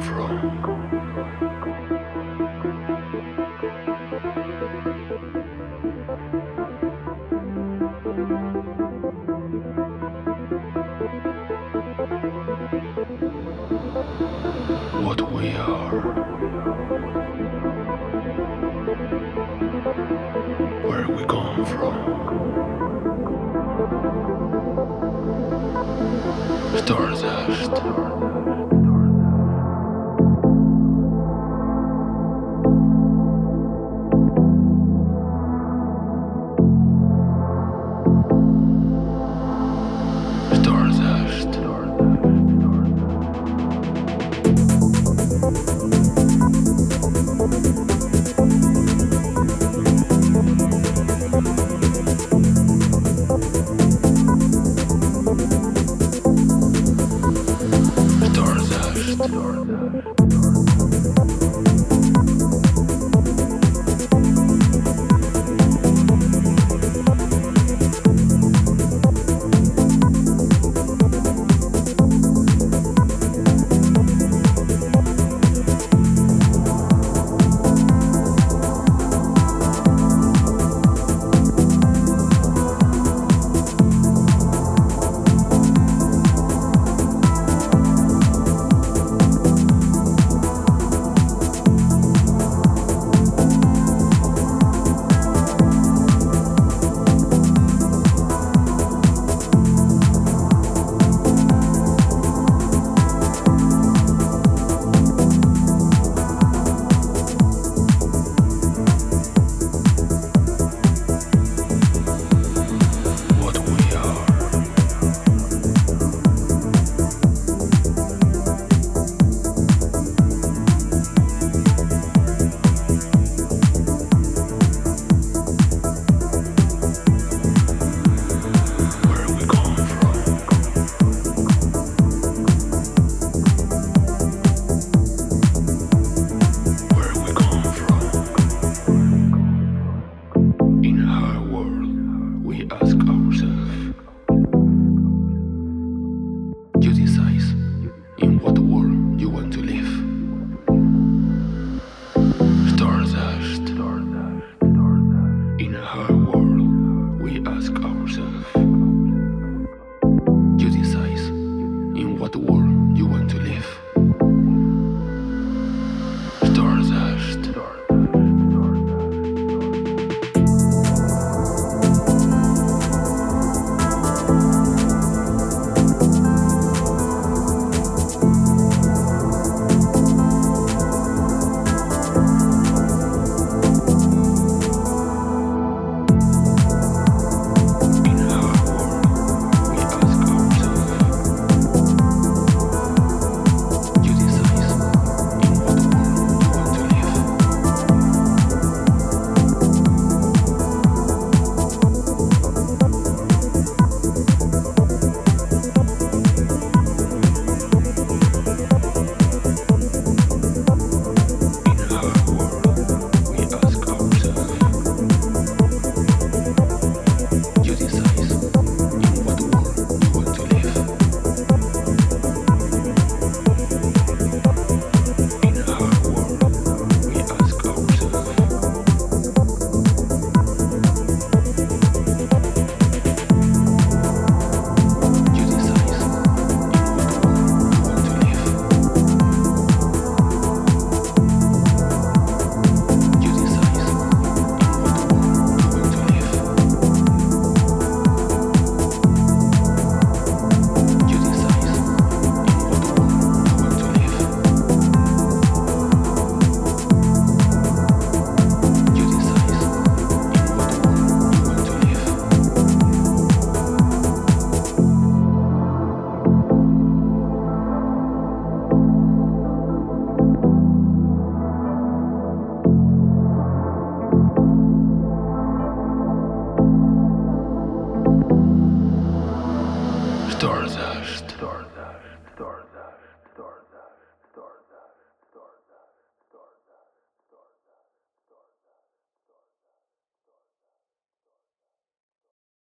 from. what we are, where we come from. Stardust. Sure. Storza. Uh,